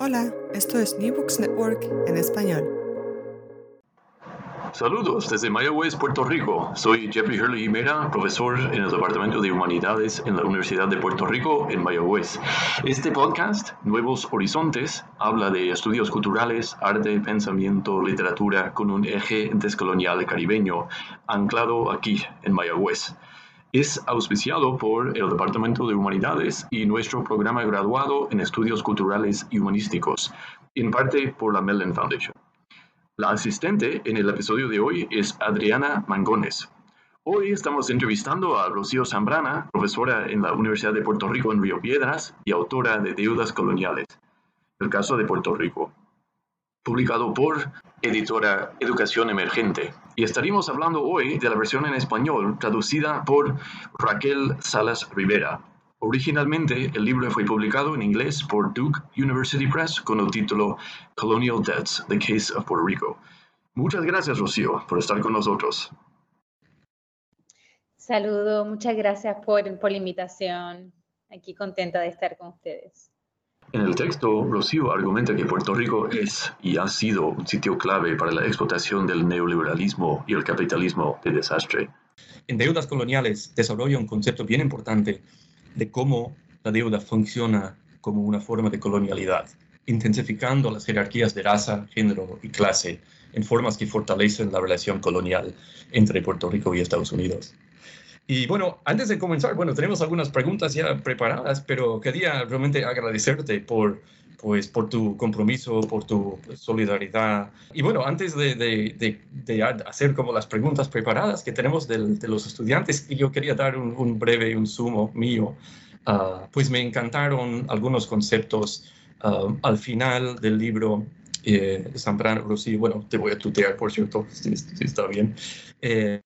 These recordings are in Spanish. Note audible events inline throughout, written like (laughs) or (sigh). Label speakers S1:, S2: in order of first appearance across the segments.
S1: Hola, esto es New Books Network en español.
S2: Saludos desde Mayagüez, Puerto Rico. Soy Jeffrey Hurley Jimena, profesor en el Departamento de Humanidades en la Universidad de Puerto Rico en Mayagüez. Este podcast, Nuevos Horizontes, habla de estudios culturales, arte, pensamiento, literatura con un eje descolonial caribeño, anclado aquí en Mayagüez. Es auspiciado por el Departamento de Humanidades y nuestro programa graduado en Estudios Culturales y Humanísticos, en parte por la Mellon Foundation. La asistente en el episodio de hoy es Adriana Mangones. Hoy estamos entrevistando a Rocío Zambrana, profesora en la Universidad de Puerto Rico en Río Piedras y autora de Deudas Coloniales, el caso de Puerto Rico, publicado por editora Educación Emergente. Y estaremos hablando hoy de la versión en español traducida por Raquel Salas Rivera, Originalmente, el libro fue publicado en inglés por Duke University Press con el título Colonial Debts, The Case of Puerto Rico. Muchas gracias, Rocío, por estar con nosotros.
S3: Saludo, muchas gracias por, por la invitación. Aquí contenta de estar con ustedes.
S2: En el texto, Rocío argumenta que Puerto Rico es y ha sido un sitio clave para la explotación del neoliberalismo y el capitalismo de desastre.
S4: En Deudas Coloniales desarrolla un concepto bien importante de cómo la deuda funciona como una forma de colonialidad, intensificando las jerarquías de raza, género y clase en formas que fortalecen la relación colonial entre Puerto Rico y Estados Unidos. Y bueno, antes de comenzar, bueno, tenemos algunas preguntas ya preparadas, pero quería realmente agradecerte por, pues, por tu compromiso, por tu solidaridad. Y bueno, antes de, de, de, hacer como las preguntas preparadas que tenemos de los estudiantes, yo quería dar un, un breve, un sumo mío. Uh, pues me encantaron algunos conceptos uh, al final del libro eh, Zambrano Rossi, bueno, te voy a tutear, por cierto, si, si está bien. Eh,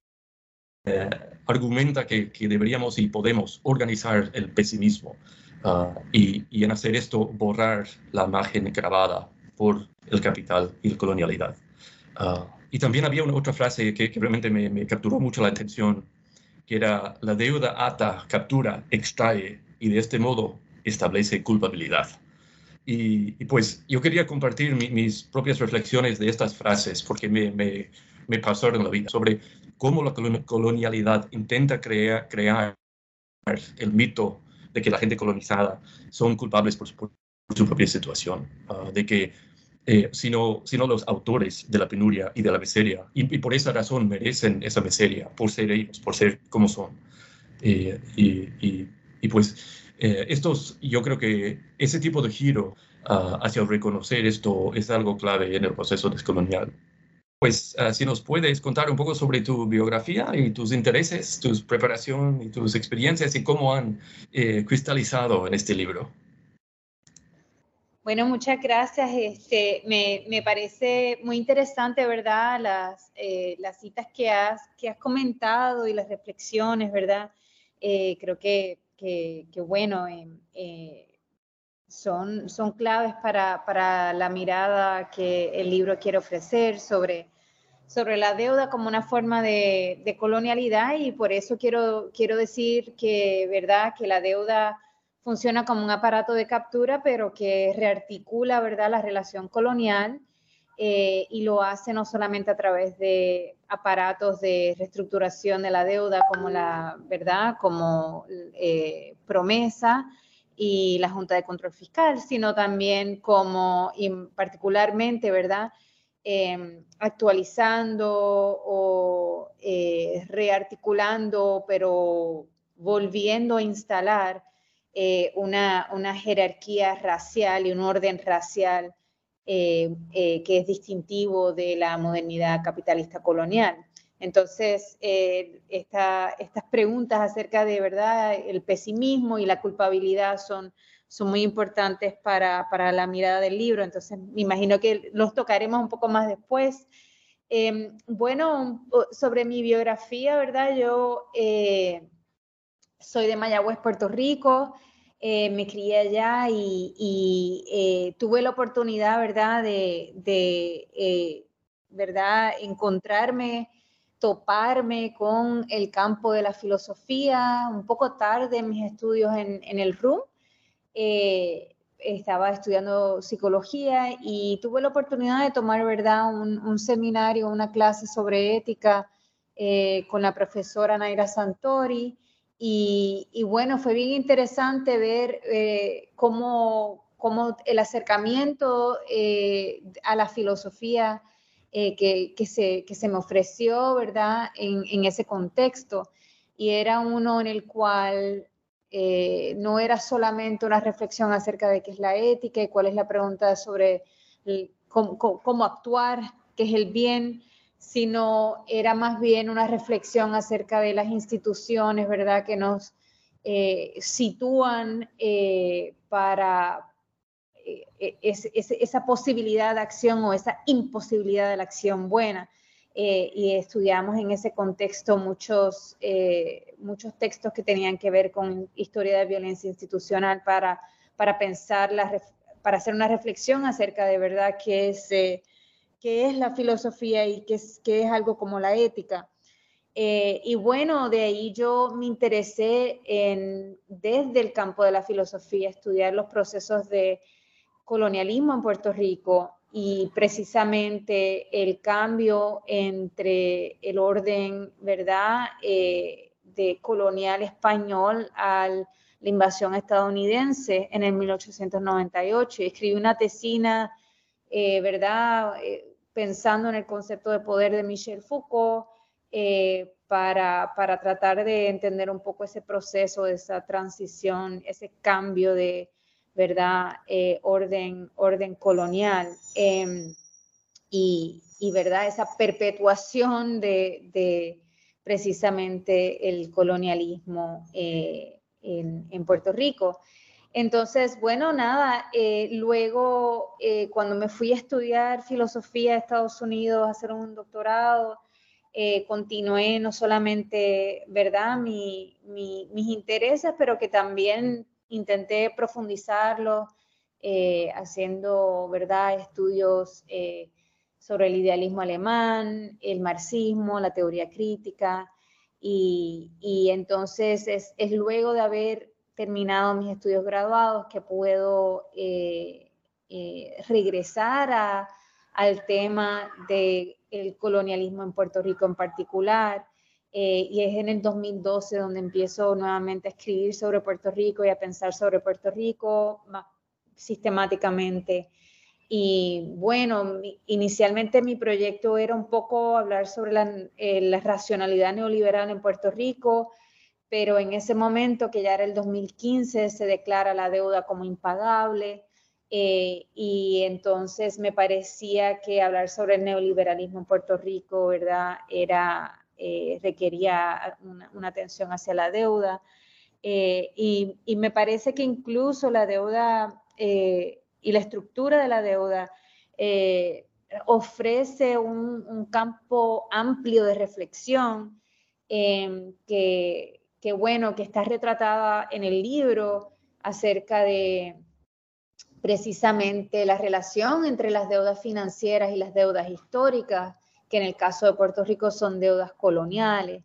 S4: eh, argumenta que, deberíamos y podemos organizar el pesimismo uh, y, en hacer esto borrar la imagen grabada por el capital y la colonialidad. Uh, y también había una otra frase que, realmente me, capturó mucho la atención, que era la deuda ata, captura, extrae y de este modo establece culpabilidad. Y, pues yo quería compartir mi, mis propias reflexiones de estas frases porque me, me, me pasaron la vida sobre cómo la colonialidad intenta crear, crear el mito de que la gente colonizada son culpables por, por su propia situación, uh, de que eh, sino, sino los autores de la penuria y de la miseria, y, y, por esa razón merecen esa miseria, por ser ellos, por ser como son. Eh, y, y, pues eh, estos, yo creo que ese tipo de giro uh, hacia reconocer esto es algo clave en el proceso descolonial. Pues uh, si nos puedes contar un poco sobre tu biografía y tus intereses, tu preparación y tus experiencias y cómo han eh, cristalizado en este libro.
S3: Bueno, muchas gracias. Este, me, me parece muy interesante, ¿verdad? Las, eh, las citas que has, que has comentado y las reflexiones, ¿verdad? Eh, creo que, que, bueno, eh, eh, son, son claves para, para, la mirada que el libro quiere ofrecer sobre, sobre la deuda como una forma de, colonialidad y por eso quiero, quiero decir que, ¿verdad? que la deuda funciona como un aparato de captura, pero que rearticula ¿verdad? la relación colonial eh, y lo hace no solamente a través de aparatos de reestructuración de la deuda como la verdad, como eh, promesa, y la Junta de Control Fiscal, sino también como particularmente, ¿verdad? Eh, actualizando o eh, rearticulando, pero volviendo a instalar eh, una, una, jerarquía racial y un orden racial eh, que es distintivo de la modernidad capitalista colonial. Entonces, eh, esta, estas preguntas acerca de verdad el pesimismo y la culpabilidad son, son muy importantes para, para, la mirada del libro. Entonces, me imagino que los tocaremos un poco más después. Eh, bueno, sobre mi biografía, ¿verdad? Yo eh, soy de Mayagüez, Puerto Rico. Eh, me crié allá y, y tuve la oportunidad, ¿verdad?, de, de ¿verdad?, encontrarme toparme con el campo de la filosofía un poco tarde en mis estudios en, el RUM. Eh, estaba estudiando psicología y tuve la oportunidad de tomar, ¿verdad?, un, seminario, una clase sobre ética eh, con la profesora Naira Santori. Y, bueno, fue bien interesante ver eh, cómo, cómo, el acercamiento a la filosofía que, que, se, que, se, me ofreció, ¿verdad?, en, en ese contexto. Y era uno en el cual eh, no era solamente una reflexión acerca de qué es la ética y cuál es la pregunta sobre cómo, actuar, qué es el bien, sino era más bien una reflexión acerca de las instituciones, ¿verdad?, que nos eh, sitúan eh, para esa posibilidad de acción o esa imposibilidad de la acción buena. Eh, y estudiamos en ese contexto muchos, eh, muchos textos que tenían que ver con historia de violencia institucional para, para pensar, la, para hacer una reflexión acerca de verdad qué es, eh, qué es la filosofía y qué es, qué es algo como la ética. y bueno, de ahí yo me interesé en, desde el campo de la filosofía, estudiar los procesos de colonialismo en Puerto Rico y precisamente el cambio entre el orden, ¿verdad?, eh, de colonial español a la invasión estadounidense en el 1898. Escribí una tesina, eh, ¿verdad?, eh, pensando en el concepto de poder de Michel Foucault, para, para tratar de entender un poco ese proceso, esa transición, ese cambio de ¿verdad? Eh, orden, orden colonial. Em, y, ¿verdad? Esa perpetuación de, precisamente el colonialismo eh, en, Puerto Rico. Entonces, bueno, nada, eh, luego cuando me fui a estudiar filosofía a Estados Unidos, a hacer un doctorado, continué no solamente, ¿verdad?, mis intereses, pero que también intenté profundizarlo eh, haciendo, ¿verdad?, estudios eh, sobre el idealismo alemán, el marxismo, la teoría crítica, y, entonces es, luego de haber terminado mis estudios graduados que puedo eh, regresar al tema del colonialismo en Puerto Rico en particular, eh, y es en el 2012 donde empiezo nuevamente a escribir sobre Puerto Rico y a pensar sobre Puerto Rico sistemáticamente. Y bueno, inicialmente mi proyecto era un poco hablar sobre la, eh, la, racionalidad neoliberal en Puerto Rico, pero en ese momento, que ya era el 2015, se declara la deuda como impagable. Eh, y entonces me parecía que hablar sobre el neoliberalismo en Puerto Rico, ¿verdad? Era eh, requería una, atención hacia la deuda. Eh, y, me parece que incluso la deuda eh, y la estructura de la deuda ofrece un, campo amplio de reflexión em, que, que, bueno, que está retratada en el libro acerca de precisamente la relación entre las deudas financieras y las deudas históricas, que en el caso de Puerto Rico son deudas coloniales.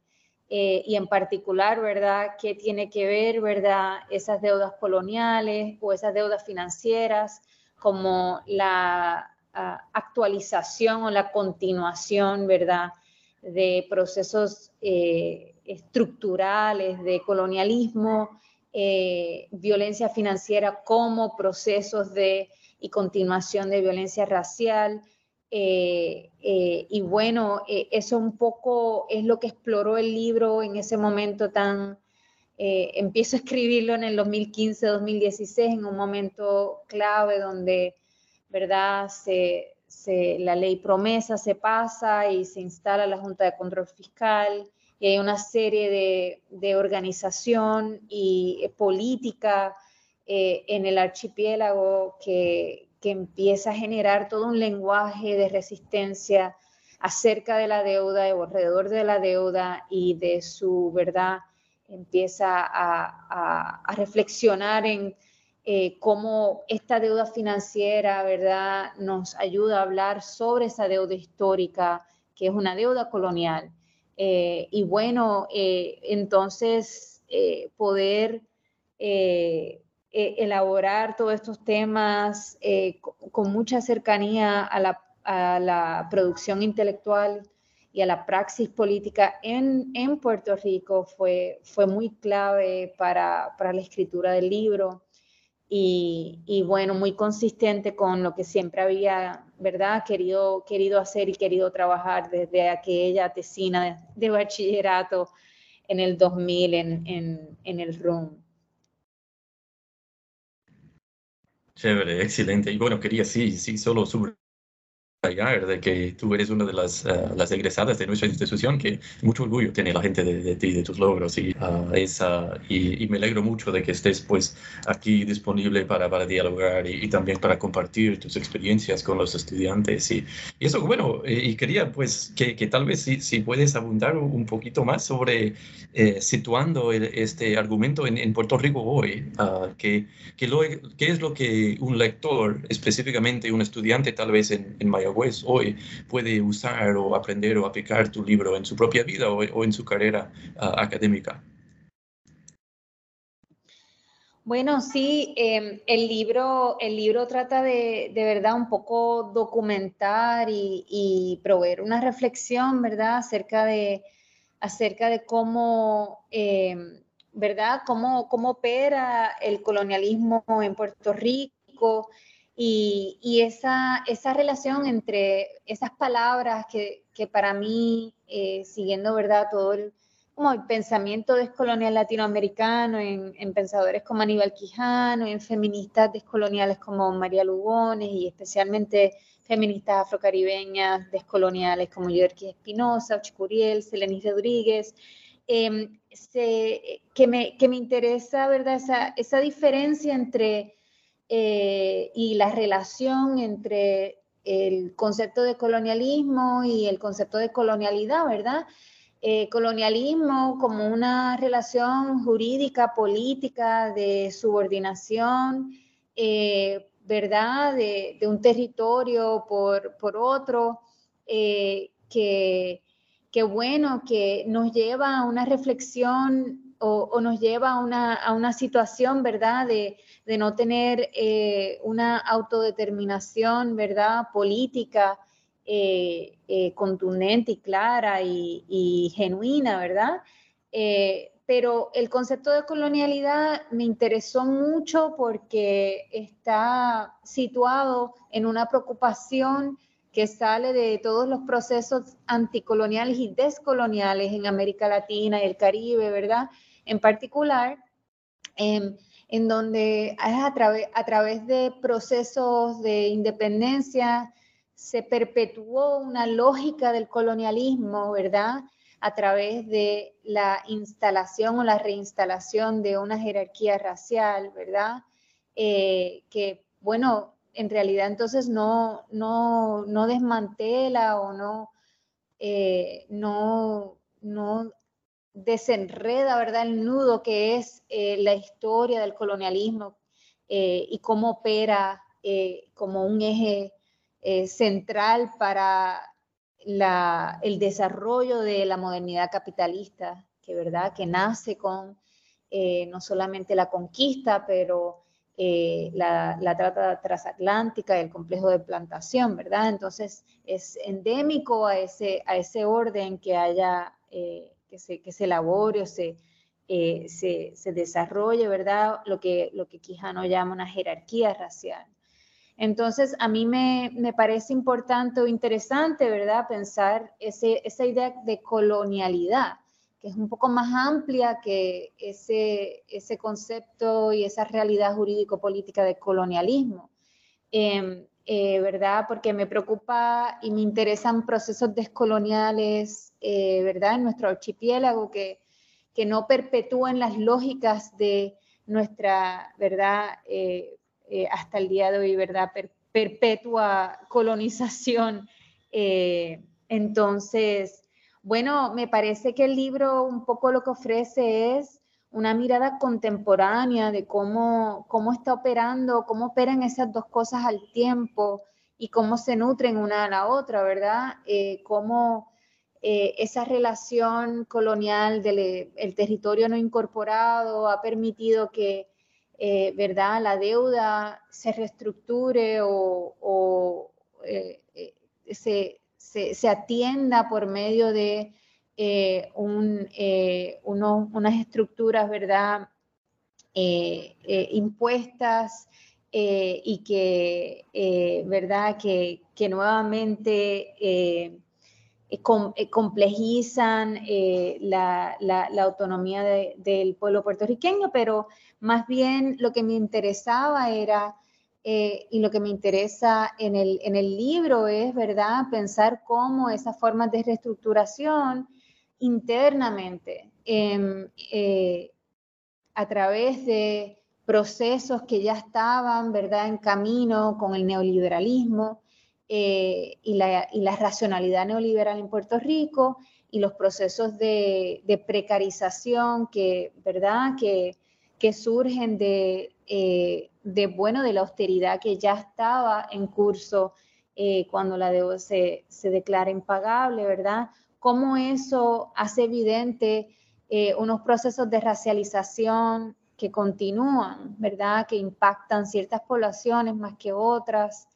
S3: Eh, y en particular, ¿verdad? ¿Qué tiene que ver, ¿verdad? Esas deudas coloniales o esas deudas financieras como la ah, actualización o la continuación, ¿verdad? De procesos eh, estructurales de colonialismo, eh, violencia financiera como procesos de y continuación de violencia racial, eh, eh, y bueno, eh, eso un poco es lo que exploró el libro en ese momento tan... empiezo a escribirlo en el 2015-2016, en un momento clave donde, ¿verdad? Se, la ley promesa se pasa y se instala la Junta de Control Fiscal y hay una serie de, de organización y política en el archipiélago que, que empieza a generar todo un lenguaje de resistencia acerca de la deuda o alrededor de la deuda y de su verdad, empieza a, reflexionar en eh, cómo esta deuda financiera, ¿verdad?, nos ayuda a hablar sobre esa deuda histórica, que es una deuda colonial. Eh, y bueno, eh, entonces poder elaborar todos estos temas con mucha cercanía a la, producción intelectual y a la praxis política en, Puerto Rico fue, fue muy clave para, para la escritura del libro y, bueno, muy consistente con lo que siempre había, ¿verdad? Querido, querido hacer y querido trabajar desde aquella tesina de, bachillerato en el 2000 en, en, en el RUM.
S4: Chévere, excelente. Y bueno, quería sí, sí, solo sobre de que tú eres una de las, eh, las, egresadas de nuestra institución, que mucho orgullo tiene la gente de, ti, de tus logros, y, uh, esa, y, me alegro mucho de que estés pues aquí disponible para, para dialogar y, también para compartir tus experiencias con los estudiantes. Y, y eso, bueno, eh, y quería pues que, que tal vez si, si, puedes abundar un poquito más sobre eh, situando este argumento en, en, Puerto Rico hoy, uh, que, que, lo, qué es lo que un lector, específicamente un estudiante tal vez en, en pues hoy puede usar o aprender o aplicar tu libro en su propia vida o, en su carrera ah, académica.
S3: Bueno, sí, em, el, libro, el libro trata de, de verdad un poco documentar y, proveer una reflexión, ¿verdad?, acerca de, acerca de cómo, em, ¿verdad?, cómo, cómo opera el colonialismo en Puerto Rico, y, esa, esa, relación entre esas palabras que, que para mí, eh, siguiendo ¿verdad? todo el, como el pensamiento descolonial latinoamericano, en, en, pensadores como Aníbal Quijano, en feministas descoloniales como María Lugones y especialmente feministas afrocaribeñas descoloniales como Yorky Espinosa, Ochicuriel, Selenis Rodríguez, em, que, me, que me interesa ¿verdad? Esa, esa diferencia entre eh, y la relación entre el concepto de colonialismo y el concepto de colonialidad, ¿verdad? Eh, colonialismo como una relación jurídica, política, de subordinación, eh, ¿verdad? De, un territorio por, por otro, que, que, bueno, que nos lleva a una reflexión o, nos lleva a una, a una situación, ¿verdad? De, de no tener eh, una autodeterminación, ¿verdad?, política eh, eh, contundente y clara y, genuina, ¿verdad? pero el concepto de colonialidad me interesó mucho porque está situado en una preocupación que sale de todos los procesos anticoloniales y descoloniales en América Latina y el Caribe, ¿verdad? En particular, em, en donde es a, a través de procesos de independencia se perpetuó una lógica del colonialismo, ¿verdad? A través de la instalación o la reinstalación de una jerarquía racial, ¿verdad? Eh, que, bueno, en realidad entonces no, no, no desmantela o no, eh, no, no desenreda, ¿verdad?, el nudo que es eh, la historia del colonialismo eh, y cómo opera como un eje central para el desarrollo de la modernidad capitalista, que, ¿verdad?, que nace con no solamente la conquista, pero la, la, trata transatlántica y el complejo de plantación, ¿verdad? Entonces es endémico a ese, a ese orden que haya que se, que se elabore o se, eh, se, se, desarrolle, ¿verdad? Lo que, lo que Quijano llama una jerarquía racial. Entonces, a mí me, me parece importante o interesante, ¿verdad? Pensar ese, esa idea de colonialidad, que es un poco más amplia que ese, ese concepto y esa realidad jurídico-política de colonialismo. Em, eh, ¿verdad? Porque me preocupa y me interesan procesos descoloniales, eh, ¿verdad? En nuestro archipiélago que, que no perpetúen las lógicas de nuestra, ¿verdad? Eh, hasta el día de hoy, ¿verdad? perpetua colonización. entonces, bueno, me parece que el libro un poco lo que ofrece es una mirada contemporánea de cómo, cómo está operando, cómo operan esas dos cosas al tiempo y cómo se nutren una a la otra, ¿verdad? Eh, cómo eh, esa relación colonial del territorio no incorporado ha permitido que eh, ¿verdad? La deuda se reestructure o, eh, eh, se, atienda por medio de un, unas estructuras, ¿verdad? impuestas y que, ¿verdad? Que, nuevamente eh, eh, complejizan eh, la, autonomía del pueblo puertorriqueño, pero más bien lo que me interesaba era, y lo que me interesa en el, en el libro es, ¿verdad?, pensar cómo esas formas de reestructuración internamente, em, a través de procesos que ya estaban, ¿verdad?, en camino con el neoliberalismo, eh, y, la, racionalidad neoliberal en Puerto Rico y los procesos de, precarización que, ¿verdad? Que, que surgen de, eh, de, bueno, de la austeridad que ya estaba en curso eh, cuando la deuda se, se, declara impagable, ¿verdad? Cómo eso hace evidente unos procesos de racialización que continúan, ¿verdad? Que impactan ciertas poblaciones más que otras.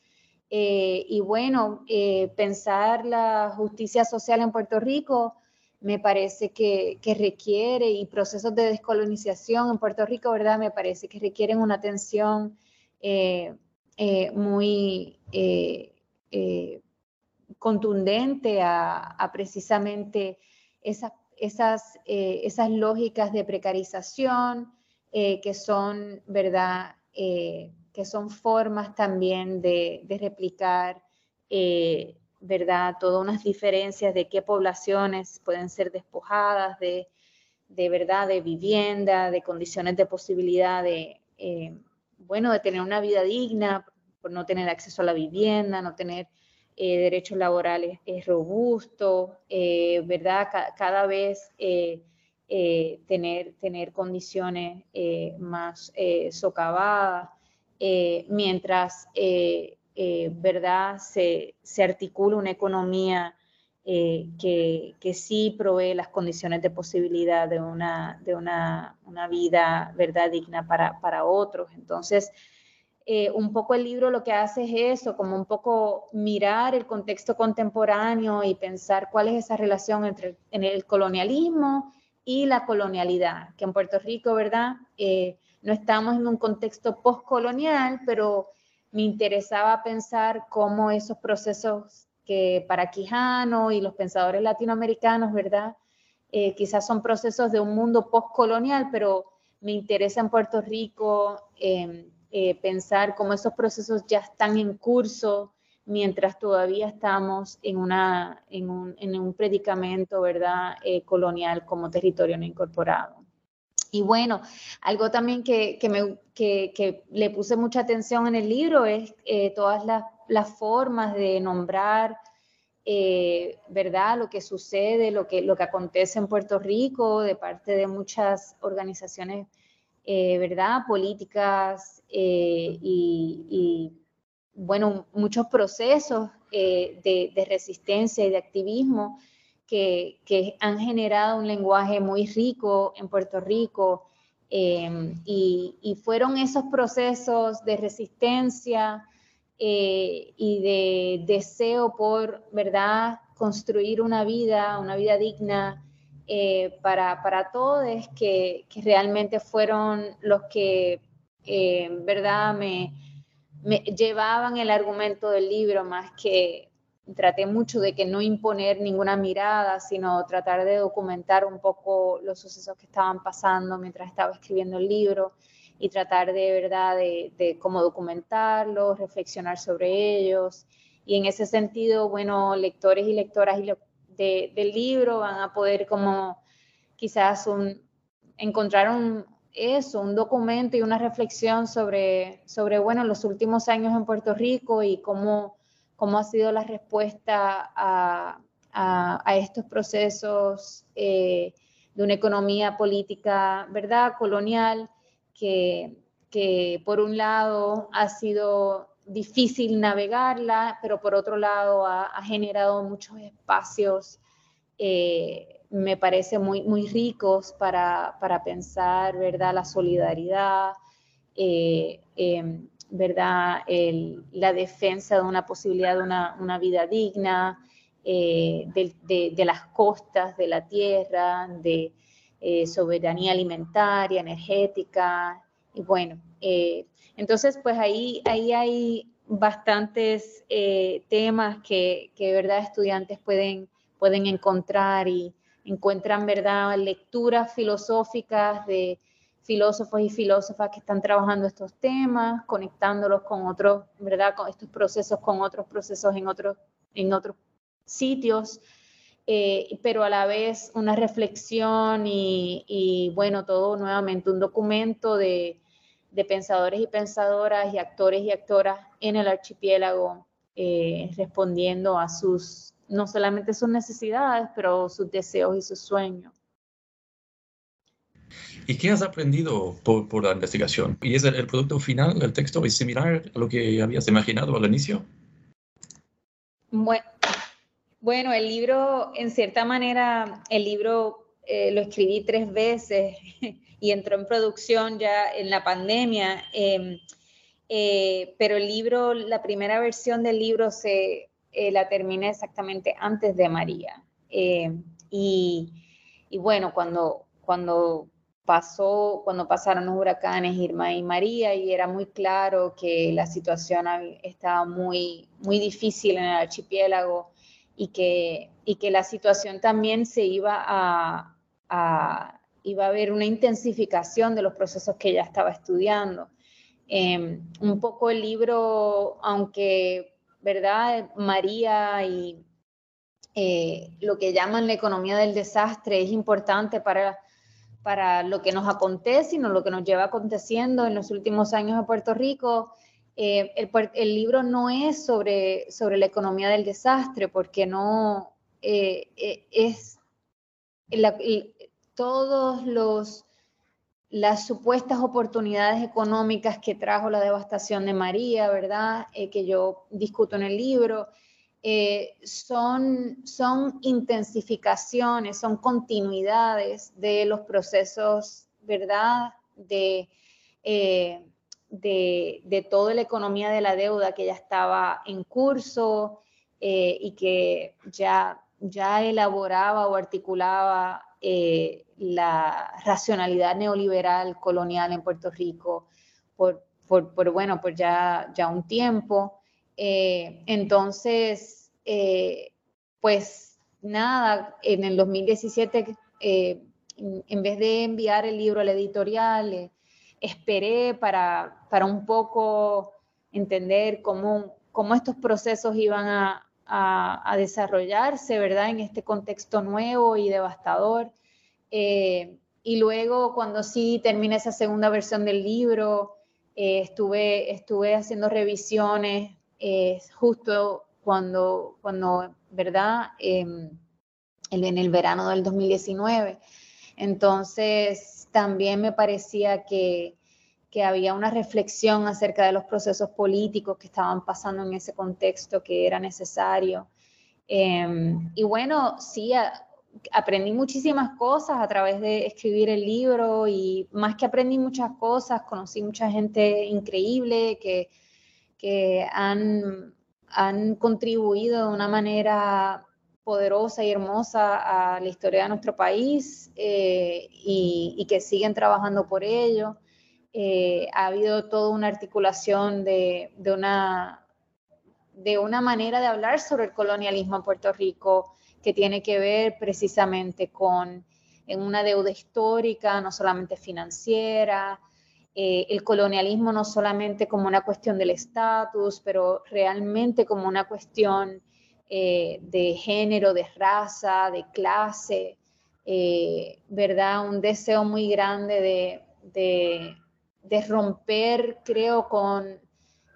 S3: Eh, y bueno, eh, pensar la justicia social en Puerto Rico me parece que, requiere, y procesos de descolonización en Puerto Rico, ¿verdad? Me parece que requieren una atención eh, muy contundente a, precisamente esas, esas, esas, lógicas de precarización que son, ¿verdad? que son formas también de, replicar, eh, ¿verdad? Todas unas diferencias de qué poblaciones pueden ser despojadas de, verdad, de vivienda, de condiciones de posibilidad de, eh, bueno, de tener una vida digna, por no tener acceso a la vivienda, no tener eh, derechos laborales robustos, ¿verdad? cada vez tener, tener condiciones más socavadas. Eh, mientras, eh, eh, ¿verdad?, se, articula una economía que, sí provee las condiciones de posibilidad de una, de una, vida, ¿verdad?, digna para, otros. Entonces, un poco el libro lo que hace es eso, como un poco mirar el contexto contemporáneo y pensar cuál es esa relación entre el colonialismo y la colonialidad, que en Puerto Rico, ¿verdad? no estamos en un contexto postcolonial, pero me interesaba pensar cómo esos procesos que para Quijano y los pensadores latinoamericanos, ¿verdad? Eh, quizás son procesos de un mundo postcolonial, pero me interesa en Puerto Rico em, eh, pensar cómo esos procesos ya están en curso mientras todavía estamos en, una, en, un, predicamento, ¿verdad?, eh, colonial como territorio no incorporado. Y bueno, algo también que, me, que, le puse mucha atención en el libro es eh, todas las, formas de nombrar, eh, ¿verdad? Lo que sucede, lo que, lo que acontece en Puerto Rico de parte de muchas organizaciones, eh, ¿verdad? Políticas y, bueno, muchos procesos de, de, resistencia y de activismo que, han generado un lenguaje muy rico en Puerto Rico em, y, fueron esos procesos de resistencia eh, y de deseo por, ¿verdad?, construir una vida, una vida digna eh, para, para, todos, que, que, realmente fueron los que, em, ¿verdad?, me llevaban el argumento del libro más que, traté mucho de que no imponer ninguna mirada, sino tratar de documentar un poco los sucesos que estaban pasando mientras estaba escribiendo el libro y tratar de verdad de, cómo documentarlos, reflexionar sobre ellos. Y en ese sentido, bueno, lectores y lectoras del libro van a poder como quizás un, encontrar un, eso, un documento y una reflexión sobre, sobre, bueno, los últimos años en Puerto Rico y cómo cómo ha sido la respuesta a, estos procesos eh, de una economía política, ¿verdad?, colonial, que, por un lado ha sido difícil navegarla, pero por otro lado ha, generado muchos espacios, eh, me parece, muy, muy ricos para, pensar, ¿verdad?, la solidaridad, eh, em, ¿verdad? la defensa de una posibilidad de una, vida digna, eh, de, las costas, de la tierra, de soberanía alimentaria, energética, y bueno, entonces pues ahí, ahí hay bastantes temas que, que, ¿verdad? Estudiantes pueden, pueden encontrar y encuentran, ¿verdad?, lecturas filosóficas de filósofos y filósofas que están trabajando estos temas, conectándolos con otros, ¿verdad?, con estos procesos, con otros procesos en otros, en otros sitios, eh, pero a la vez una reflexión y, bueno, todo nuevamente un documento de, pensadores y pensadoras y actores y actoras en el archipiélago eh, respondiendo a sus no solamente sus necesidades, pero sus deseos y sus sueños.
S4: ¿Y qué has aprendido por, la investigación? ¿Y es el, producto final, el texto, es similar a lo que habías imaginado al inicio?
S3: Bueno, el libro, en cierta manera, el libro eh, lo escribí tres veces (laughs) y entró en producción ya en la pandemia, em, eh, pero el libro, la primera versión del libro se, eh, la terminé exactamente antes de María. Eh, y, bueno, cuando, cuando pasó, cuando pasaron los huracanes Irma y María, y era muy claro que la situación estaba muy, muy difícil en el archipiélago y que, y que la situación también se iba a, iba a haber una intensificación de los procesos que ella estaba estudiando. Eh, un poco el libro, aunque ¿verdad? María y eh, lo que llaman la economía del desastre es importante para, para lo que nos acontece y no lo que nos lleva aconteciendo en los últimos años en Puerto Rico. Eh, el, libro no es sobre, sobre la economía del desastre porque no eh, es todos los las supuestas oportunidades económicas que trajo la devastación de María, ¿verdad? Eh, que yo discuto en el libro, eh, son, son intensificaciones, son continuidades de los procesos, ¿verdad? De, eh, de, de, toda la economía de la deuda que ya estaba en curso y que ya, ya elaboraba o articulaba la racionalidad neoliberal colonial en Puerto Rico por, bueno, por ya, ya un tiempo. Eh, entonces, eh, pues nada, en el 2017, eh, en vez de enviar el libro a la editorial, esperé para, para un poco entender cómo, cómo estos procesos iban a, a, desarrollarse, ¿verdad? En este contexto nuevo y devastador. Y luego, cuando sí terminé esa segunda versión del libro, estuve, estuve haciendo revisiones eh, justo cuando, cuando ¿verdad? Em, en el verano del 2019. Entonces, también me parecía que, que había una reflexión acerca de los procesos políticos que estaban pasando en ese contexto que era necesario. Em, y bueno, sí, aprendí muchísimas cosas a través de escribir el libro y más que aprendí muchas cosas, conocí mucha gente increíble que, que han, han contribuido de una manera poderosa y hermosa a la historia de nuestro país eh, y, y, que siguen trabajando por ello. Eh, ha habido toda una articulación de, de, una, de una manera de hablar sobre el colonialismo en Puerto Rico que tiene que ver precisamente con en una deuda histórica, no solamente financiera, eh, el colonialismo no solamente como una cuestión del estatus, pero realmente como una cuestión eh, de género, de raza, de clase, ¿verdad? Un deseo muy grande de de romper, creo, con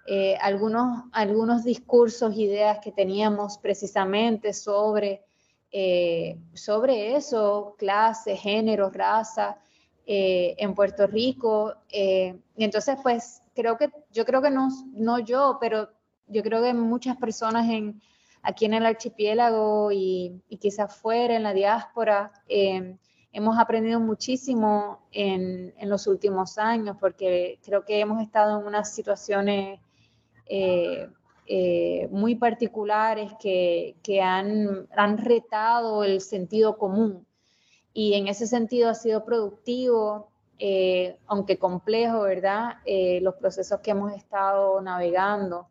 S3: eh, algunos, algunos discursos, ideas que teníamos precisamente sobre, eh, sobre eso, clase, género, raza, eh, en Puerto Rico. y entonces, pues, creo que, yo creo que no, no yo, pero yo creo que muchas personas en, aquí en el archipiélago y, y quizás fuera, en la diáspora, hemos aprendido muchísimo en, los últimos años porque creo que hemos estado en unas situaciones eh, eh, muy particulares que, han, han, retado el sentido común. Y en ese sentido ha sido productivo, eh, aunque complejo, ¿verdad? los procesos que hemos estado navegando.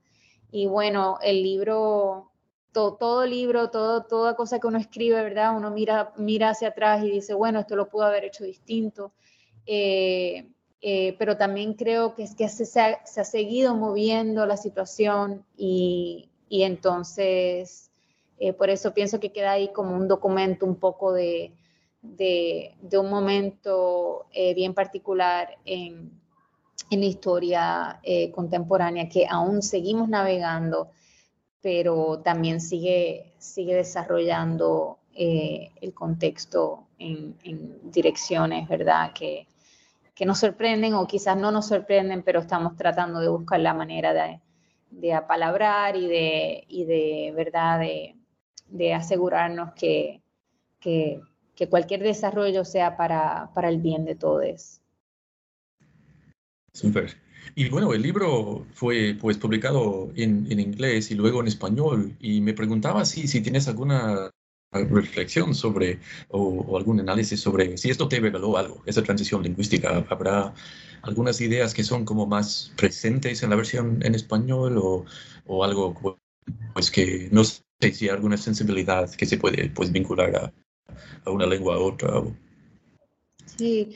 S3: Y bueno, el libro todo, libro, todo, toda cosa que uno escribe, ¿verdad? Uno mira, mira hacia atrás y dice, bueno, esto lo pudo haber hecho distinto. Eh, eh, pero también creo que es que se, ha, seguido moviendo la situación y, entonces eh, por eso pienso que queda ahí como un documento un poco de, de, un momento bien particular en, en la historia contemporánea que aún seguimos navegando pero también sigue, sigue desarrollando eh, el contexto en, direcciones, ¿verdad? Que, que, nos sorprenden o quizás no nos sorprenden, pero estamos tratando de buscar la manera de, de apalabrar y de, y de ¿verdad? De, de asegurarnos que, que, que, cualquier desarrollo sea para, para el bien de todos.
S4: Súper. Y bueno, el libro fue pues publicado en, en inglés y luego en español y me preguntaba si, si tienes alguna reflexión sobre o, algún análisis sobre si esto te reveló algo, esa transición lingüística. ¿Habrá algunas ideas que son como más presentes en la versión en español o, o algo pues que no sé si hay alguna sensibilidad que se puede pues vincular a, a una lengua a otra?
S3: Sí,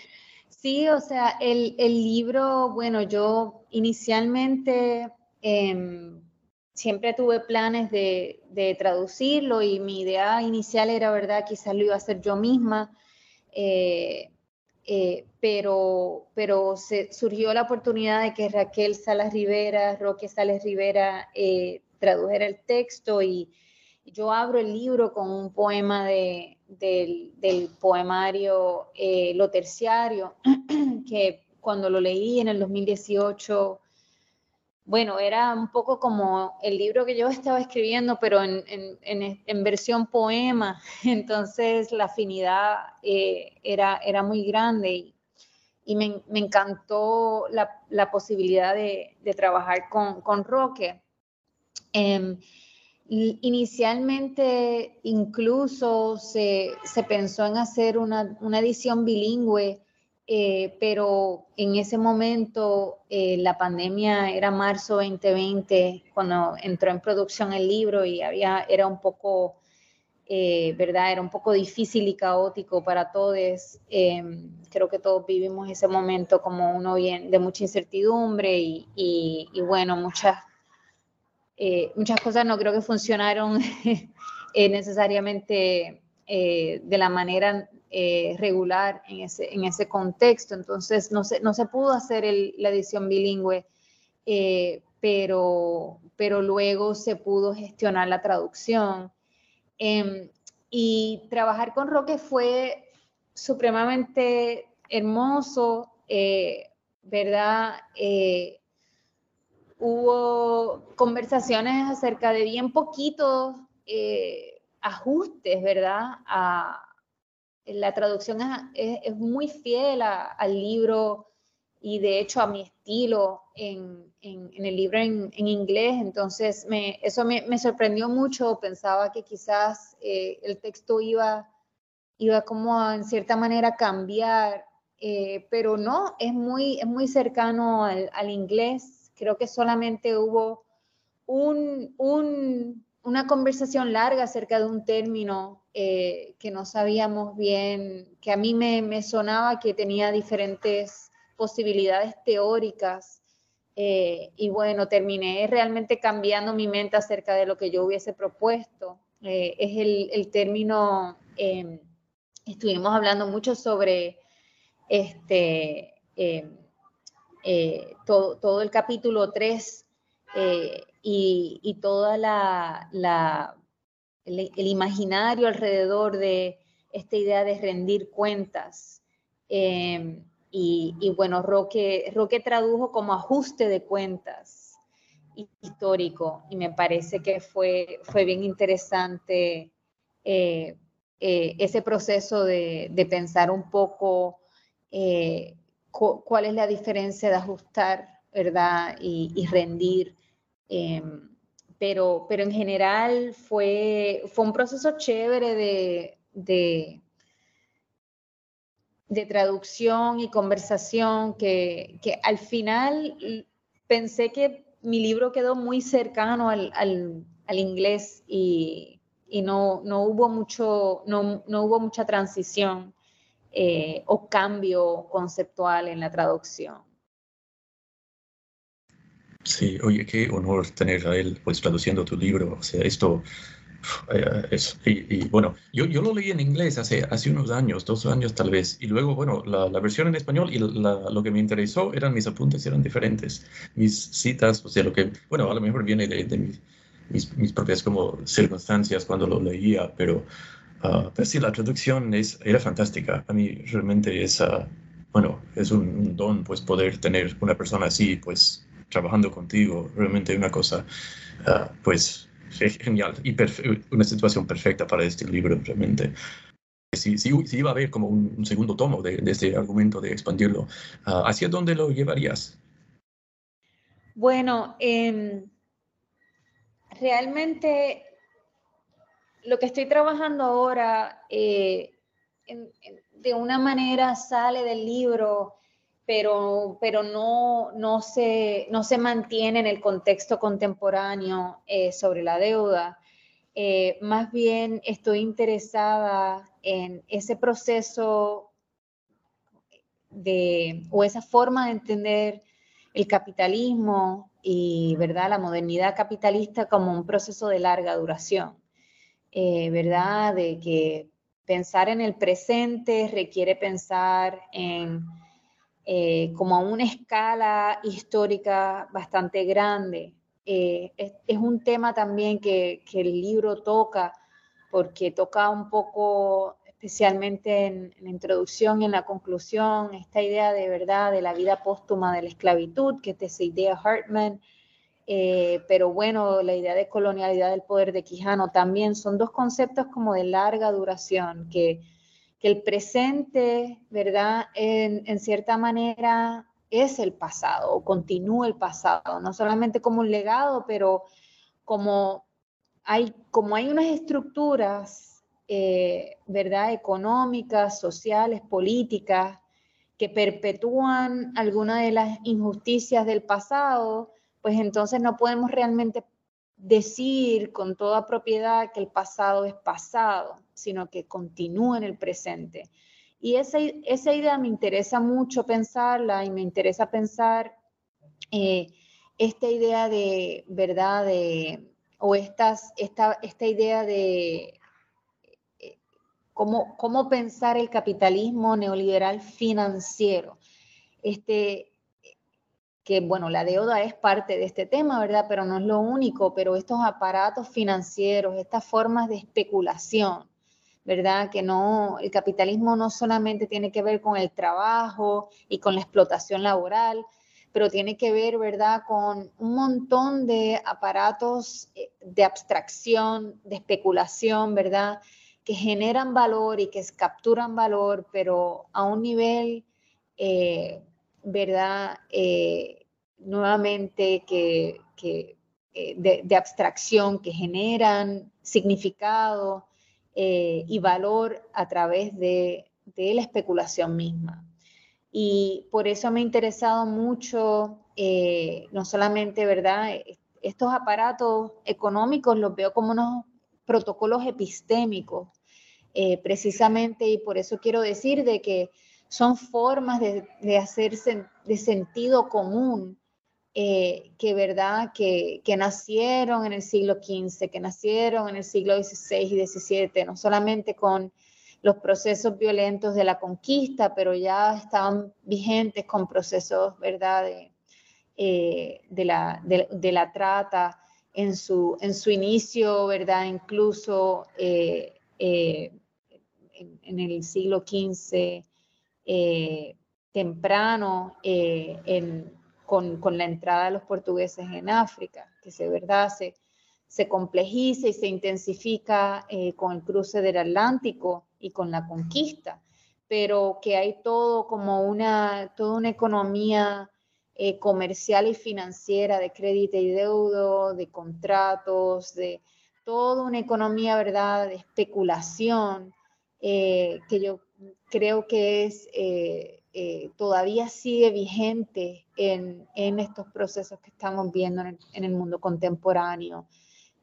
S3: Sí, o sea, el, libro, bueno, yo inicialmente em, siempre tuve planes de, traducirlo y mi idea inicial era, ¿verdad? Quizás lo iba a hacer yo misma, eh, eh, pero, pero se, surgió la oportunidad de que Raquel Salas Rivera, Roque Salas Rivera, eh, tradujera el texto y yo abro el libro con un poema de, del, poemario eh, Lo Terciario, (clears throat) que cuando lo leí en el 2018, bueno, era un poco como el libro que yo estaba escribiendo, pero en, en, versión poema, (laughs) entonces la afinidad eh, era, era muy grande y, me, me, encantó la, la posibilidad de, de, trabajar con, con Roque. Em, Inicialmente incluso se, pensó en hacer una, edición bilingüe, eh, pero en ese momento eh, la pandemia era marzo 2020 cuando entró en producción el libro y había, era un poco, eh, ¿verdad? Era un poco difícil y caótico para todos. Em, creo que todos vivimos ese momento como uno bien de mucha incertidumbre y, y bueno, muchas eh, muchas cosas no creo que funcionaron (laughs) eh, necesariamente eh, de la manera regular en ese, en ese contexto. Entonces, no se, no se pudo hacer la edición bilingüe, pero, pero luego se pudo gestionar la traducción. Em, y trabajar con Roque fue supremamente hermoso, ¿verdad? Hubo conversaciones acerca de bien poquitos eh, ajustes, ¿verdad? la traducción es, muy fiel al libro y de hecho a mi estilo en, el libro en, inglés, entonces me, eso me, sorprendió mucho, pensaba que quizás eh, el texto iba, iba como en cierta manera a cambiar, eh, pero no, es muy, es muy cercano al, al inglés creo que solamente hubo una conversación larga acerca de un término eh, que no sabíamos bien, que a mí me, sonaba que tenía diferentes posibilidades teóricas. Eh, y bueno, terminé realmente cambiando mi mente acerca de lo que yo hubiese propuesto. Eh, es el, término, em, estuvimos hablando mucho sobre este, em, eh, todo, el capítulo 3 eh, y, y, toda la, el, imaginario alrededor de esta idea de rendir cuentas. Em, y, bueno, Roque, Roque tradujo como ajuste de cuentas histórico y me parece que fue, fue bien interesante eh, eh, ese proceso de, pensar un poco eh, cuál es la diferencia de ajustar, ¿verdad? Y, rendir. Em, pero, pero en general fue, fue un proceso chévere de, de, traducción y conversación que, al final pensé que mi libro quedó muy cercano al, inglés y, no, no, hubo mucho, no, hubo mucha transición eh, o cambio conceptual en la traducción.
S4: Sí, oye, qué honor tener a él pues traduciendo tu libro. O sea, esto eh, es, y, bueno, yo, yo lo leí en inglés hace, hace unos años, dos años tal vez, y luego, bueno, la, la versión en español y lo que me interesó eran mis apuntes, eran diferentes. Mis citas, o sea, lo que, bueno, a lo mejor viene de, de mis, mis, propias como circunstancias cuando lo leía, pero, uh, pero sí, la traducción es, era fantástica. A mí realmente es, uh, bueno, es un, un don, pues, poder tener una persona así, pues, trabajando contigo, realmente una cosa, uh, pues genial y una situación perfecta para este libro, realmente. Si, si, si iba a haber como un, segundo tomo de, este argumento de expandirlo, uh, ¿hacia dónde lo llevarías?
S3: Bueno, em, realmente lo que estoy trabajando ahora eh, de una manera sale del libro pero, pero no, no, se, no se mantiene en el contexto contemporáneo eh, sobre la deuda. Eh, más bien estoy interesada en ese proceso de, o esa forma de entender el capitalismo y ¿verdad? la modernidad capitalista como un proceso de larga duración, eh, ¿verdad? De que pensar en el presente requiere pensar en eh, como una escala histórica bastante grande. Eh, es, un tema también que, el libro toca, porque toca un poco, especialmente en, la introducción y en la conclusión, esta idea de verdad de la vida póstuma de la esclavitud, que es esa idea Hartman, eh, pero bueno, la idea de colonialidad del poder de Quijano también son dos conceptos como de larga duración que que el presente, ¿verdad? En, cierta manera es el pasado o continúa el pasado, no solamente como un legado, pero como hay, como hay unas estructuras, eh, ¿verdad? Económicas, sociales, políticas, que perpetúan alguna de las injusticias del pasado, pues entonces no podemos realmente decir con toda propiedad que el pasado es pasado, sino que continúa en el presente. Y esa, esa idea me interesa mucho pensarla y me interesa pensar eh, esta idea de, ¿verdad? De, o estas, esta, esta idea de eh, cómo, cómo pensar el capitalismo neoliberal financiero. Este, que bueno, la deuda es parte de este tema, ¿verdad? Pero no es lo único, pero estos aparatos financieros, estas formas de especulación, ¿verdad? Que no, el capitalismo no solamente tiene que ver con el trabajo y con la explotación laboral, pero tiene que ver, ¿verdad?, con un montón de aparatos eh, de abstracción, de especulación, ¿verdad?, que generan valor y que capturan valor, pero a un nivel... Eh, ¿verdad? Eh, nuevamente que, eh, de, abstracción que generan significado eh, y valor a través de, la especulación misma. Y por eso me ha interesado mucho, no solamente, ¿verdad? Estos aparatos económicos los veo como unos protocolos epistémicos, precisamente, y por eso quiero decir de que son formas de, de hacerse de sentido común eh, que, ¿verdad? Que, nacieron en el siglo XV, que nacieron en el siglo XVI y XVII, no solamente con los procesos violentos de la conquista, pero ya estaban vigentes con procesos, ¿verdad? De, eh, la, de, la, trata en su, en su inicio, ¿verdad? Incluso eh, en, el siglo XV eh, temprano eh, con, la entrada de los portugueses en África, que se, ¿verdad? Se, complejiza y se intensifica eh, con el cruce del Atlántico y con la conquista, pero que hay todo como una, toda una economía comercial y financiera de crédito y deuda, de contratos, de toda una economía, ¿verdad?, de especulación, que yo creo que es, todavía sigue vigente en, estos procesos que estamos viendo en el mundo contemporáneo.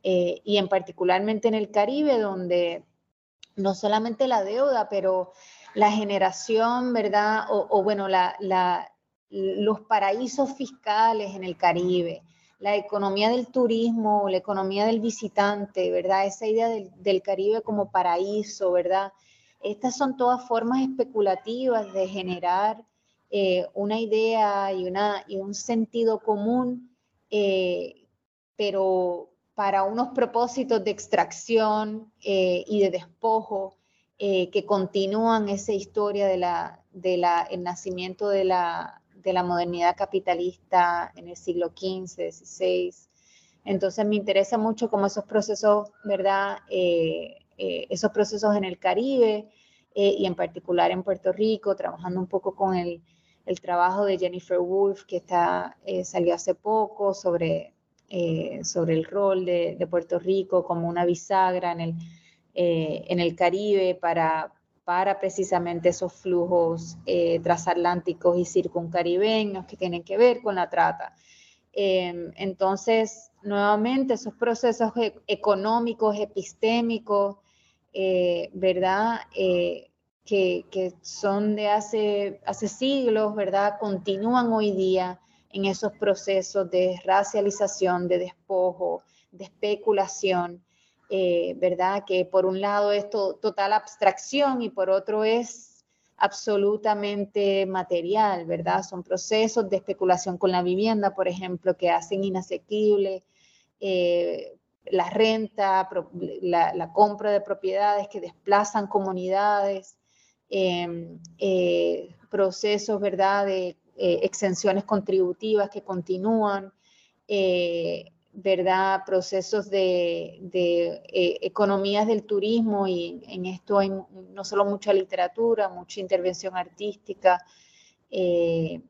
S3: Eh, y en particularmente en el Caribe, donde no solamente la deuda, pero la generación, ¿verdad? O, bueno, los paraísos fiscales en el Caribe, la economía del turismo, la economía del visitante, ¿verdad? Esa idea del, Caribe como paraíso, ¿verdad? Estas son todas formas especulativas de generar eh, una idea y, una, y un sentido común, eh, pero para unos propósitos de extracción eh, y de despojo eh, que continúan esa historia del de la, el nacimiento de la, de la modernidad capitalista en el siglo XV, XVI. Entonces me interesa mucho cómo esos procesos, ¿verdad? Eh, esos procesos en el Caribe y en particular en Puerto Rico, trabajando un poco con el, el trabajo de Jennifer Wolf que está, salió hace poco sobre eh, sobre el rol de, Puerto Rico como una bisagra en el, eh, en el Caribe para, para precisamente esos flujos eh, transatlánticos y circuncaribeños que tienen que ver con la trata. Em, entonces, nuevamente, esos procesos e, económicos, epistémicos, ¿verdad? que, que, son de hace, hace siglos, ¿verdad? Continúan hoy día en esos procesos de racialización, de despojo, de especulación, eh, ¿verdad? Que por un lado es total abstracción y por otro es absolutamente material, ¿verdad? Son procesos de especulación con la vivienda, por ejemplo, que hacen inasequible eh, la renta, la, compra de propiedades que desplazan comunidades, em, eh, procesos, ¿verdad?, de eh, exenciones contributivas que continúan, eh, ¿verdad? Procesos de, economías del turismo y en esto hay no solo mucha literatura, mucha intervención artística que,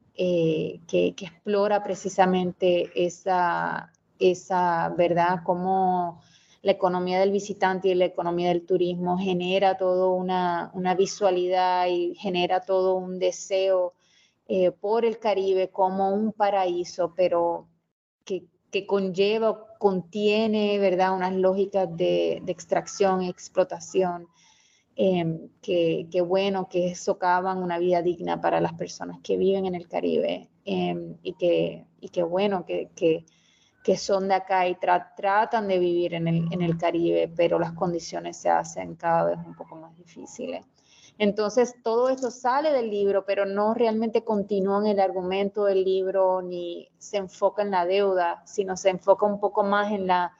S3: explora precisamente esa, esa ¿verdad? Cómo la economía del visitante y la economía del turismo genera toda una, una visualidad y genera todo un deseo eh, por el Caribe como un paraíso, pero que, que conlleva, contiene, ¿verdad?, unas lógicas de, extracción y explotación. Em, que, que, bueno, que socavan una vida digna para las personas que viven en el Caribe em, y, que, y que bueno, que, que son de acá y tratan de vivir en el, en el Caribe, pero las condiciones se hacen cada vez un poco más difíciles. Entonces, todo eso sale del libro, pero no realmente continúa en el argumento del libro ni se enfoca en la deuda, sino se enfoca un poco más en, la,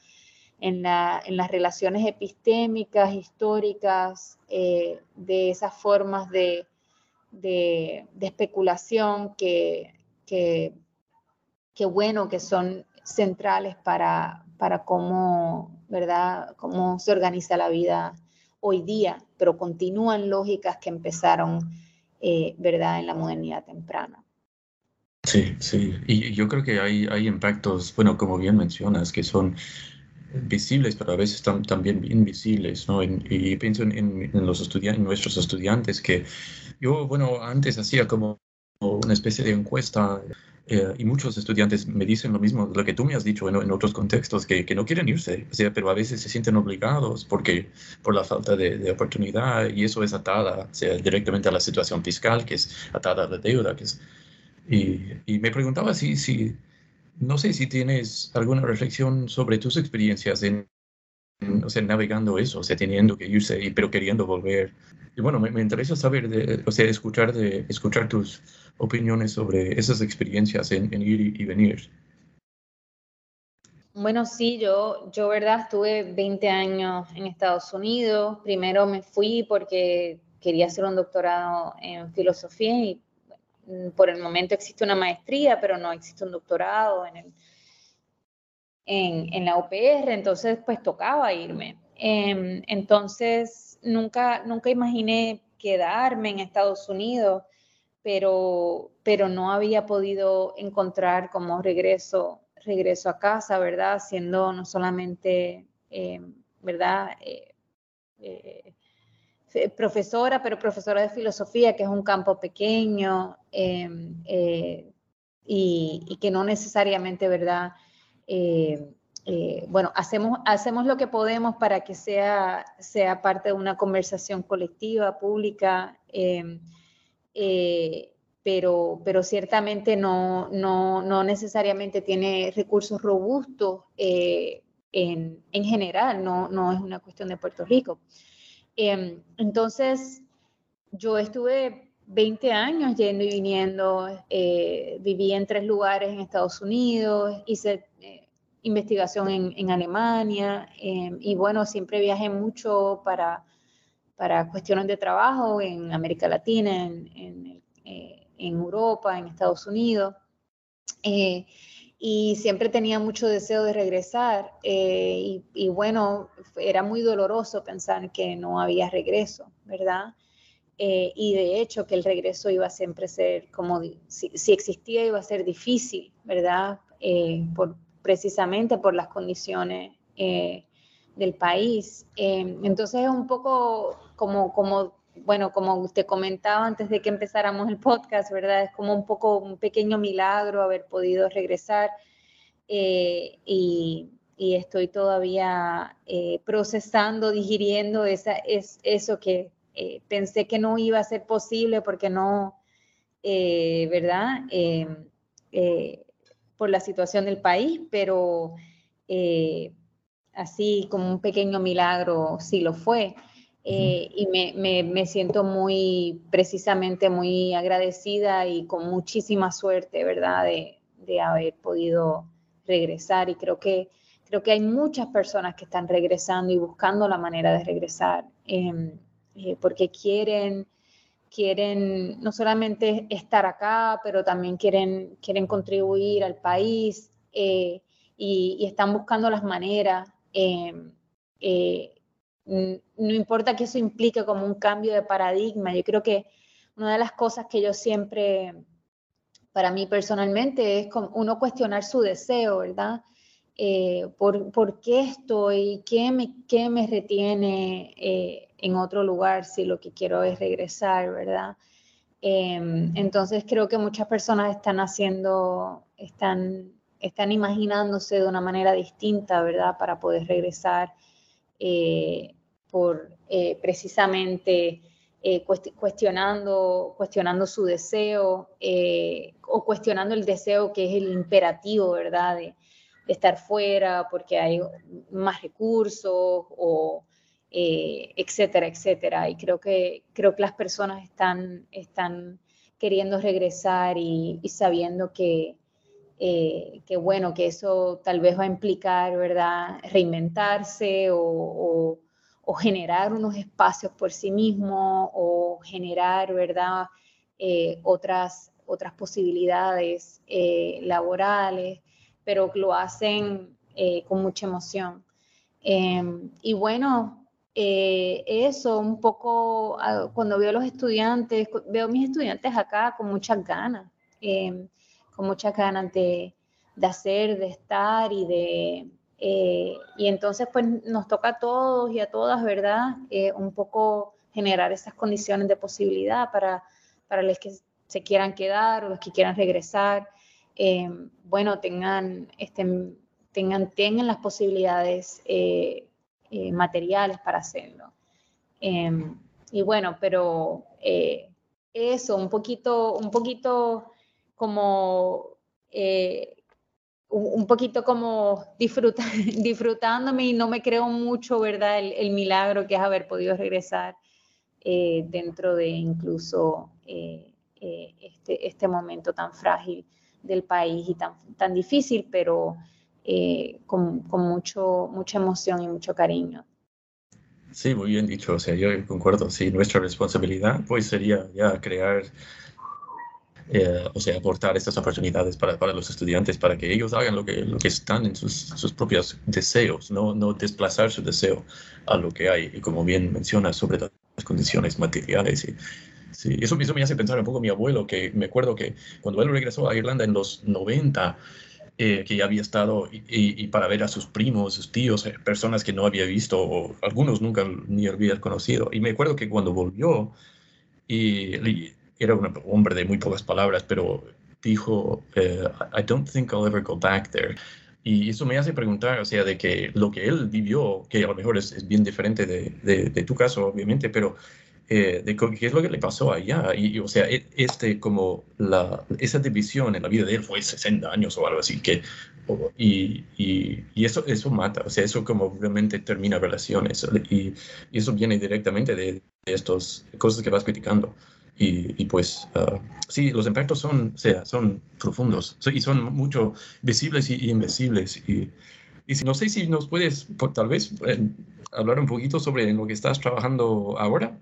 S3: en, las relaciones epistémicas, históricas, eh, de esas formas de, especulación que, que, bueno, que son centrales para, para cómo, ¿verdad? cómo se organiza la vida hoy día, pero continúan lógicas que empezaron, eh, ¿verdad?, en la modernidad temprana.
S4: Sí, sí, y yo creo que hay, hay impactos, bueno, como bien mencionas, que son visibles, pero a veces también invisibles, ¿no? y pienso en, los estudiantes, nuestros estudiantes, que yo, bueno, antes hacía como una especie de encuesta eh, y muchos estudiantes me dicen lo mismo, lo que tú me has dicho en, otros contextos, que, que, no quieren irse, o sea, pero a veces se sienten obligados porque, por la falta de, oportunidad y eso es atada sea, directamente a la situación fiscal, que es atada a la deuda. Que es, y, y, me preguntaba si, si, no sé si tienes alguna reflexión sobre tus experiencias en, o sea, navegando eso, o sea, teniendo que irse, pero queriendo volver. Y bueno, me, me interesa saber, de, o sea, escuchar, de, escuchar tus opiniones sobre esas experiencias en, ir y, venir.
S3: Bueno, sí, yo, yo, verdad, estuve 20 años en Estados Unidos. Primero me fui porque quería hacer un doctorado en filosofía y por el momento existe una maestría, pero no existe un doctorado en el, en, en la UPR, entonces pues tocaba irme. Em, entonces nunca, nunca imaginé quedarme en Estados Unidos, pero, pero no había podido encontrar como regreso, regreso a casa, ¿verdad? Siendo no solamente, em, ¿verdad? Eh, eh, profesora, pero profesora de filosofía, que es un campo pequeño em, eh, y, que no necesariamente, ¿verdad? Eh, eh, bueno, hacemos, hacemos lo que podemos para que sea, sea parte de una conversación colectiva, pública, em, pero, pero ciertamente no, no, no, necesariamente tiene recursos robustos en, en, general, no, no es una cuestión de Puerto Rico. Em, entonces, yo estuve 20 años yendo y viniendo, eh, viví en tres lugares en Estados Unidos, hice eh, investigación en, Alemania em, y bueno, siempre viajé mucho para, para cuestiones de trabajo en América Latina, en, en, eh, en Europa, en Estados Unidos y siempre tenía mucho deseo de regresar eh, y, bueno, era muy doloroso pensar que no había regreso, ¿verdad? Eh, y de hecho que el regreso iba a siempre ser como, si, existía iba a ser difícil, ¿verdad? Eh, por, precisamente por las condiciones del país. entonces es un poco como, como bueno, como usted comentaba antes de que empezáramos el podcast, ¿verdad? Es como un poco un pequeño milagro haber podido regresar eh, y, estoy todavía eh, procesando, digiriendo esa, es, eso que eh, pensé que no iba a ser posible porque no, ¿verdad? Por la situación del país, pero así como un pequeño milagro sí lo fue. Eh, y me, me, siento muy, precisamente muy agradecida y con muchísima suerte, ¿verdad?, de, de, haber podido regresar. Y creo que, creo que hay muchas personas que están regresando y buscando la manera de regresar, em, eh, porque quieren, quieren no solamente estar acá, pero también quieren, quieren contribuir al país eh, y, y, están buscando las maneras. Em, Mm, no importa que eso implique como un cambio de paradigma, yo creo que una de las cosas que yo siempre, para mí personalmente, es como uno cuestionar su deseo, ¿verdad? Eh, por, por, qué estoy? ¿Qué me, qué me retiene eh, en otro lugar si lo que quiero es regresar, ¿verdad? Em, entonces creo que muchas personas están haciendo, están, están imaginándose de una manera distinta, ¿verdad? Para poder regresar eh, por eh, precisamente eh, cuestionando, cuestionando su deseo o cuestionando el deseo que es el imperativo, ¿verdad? De, estar fuera porque hay más recursos o etcétera, etcétera. Y creo que, creo que las personas están, están queriendo regresar y sabiendo que, eh, que bueno, que eso tal vez va a implicar, ¿verdad?, reinventarse o, generar unos espacios por sí mismo o generar, ¿verdad?, eh, otras, otras posibilidades eh, laborales, pero lo hacen con mucha emoción. Em, y bueno, eso un poco, ah, cuando veo a los estudiantes, veo a mis estudiantes acá con muchas ganas. Em, con muchas ganas de, hacer, de estar y de... Eh, y entonces pues nos toca a todos y a todas, ¿verdad? Eh, un poco generar esas condiciones de posibilidad para, para los que se quieran quedar o los que quieran regresar, eh, bueno, tengan, este, tengan, tengan las posibilidades materiales para hacerlo. y bueno, pero eso, un poquito, un poquito como eh, un, poquito como disfruta, (laughs) disfrutándome y no me creo mucho, ¿verdad? El, milagro que es haber podido regresar eh, dentro de incluso eh, este, este, momento tan frágil del país y tan, tan difícil, pero con, con, mucho, mucha emoción y mucho cariño.
S4: Sí, muy bien dicho. O sea, yo concuerdo. Sí, nuestra responsabilidad pues sería ya crear eh, o sea, aportar estas oportunidades para, para, los estudiantes, para que ellos hagan lo que, lo que están en sus, sus propios deseos, no, no desplazar su deseo a lo que hay. Y como bien menciona, sobre las condiciones materiales. Y, sí, eso, eso me hace pensar un poco mi abuelo, que me acuerdo que cuando él regresó a Irlanda en los 90, eh, que había estado y, y, para ver a sus primos, sus tíos, eh, personas que no había visto, o algunos nunca ni había conocido. Y me acuerdo que cuando volvió, y, y era un hombre de muy pocas palabras, pero dijo, uh, I don't think I'll ever go back there. Y eso me hace preguntar, o sea, de que lo que él vivió, que a lo mejor es, es bien diferente de, de, de, tu caso, obviamente, pero eh, de qué es lo que le pasó allá. Y, o sea, e, este, como la, esa división en la vida de él fue 60 años o algo así, que, y, y, y, eso, eso mata, o sea, eso como realmente termina relaciones. Y, y eso viene directamente de, de estas cosas que vas criticando. Y, y, pues uh, sí, los impactos son, o sea, son profundos y son mucho visibles y, y invisibles. Y, y si, no sé si nos puedes, tal vez, eh, hablar un poquito sobre lo que estás trabajando ahora.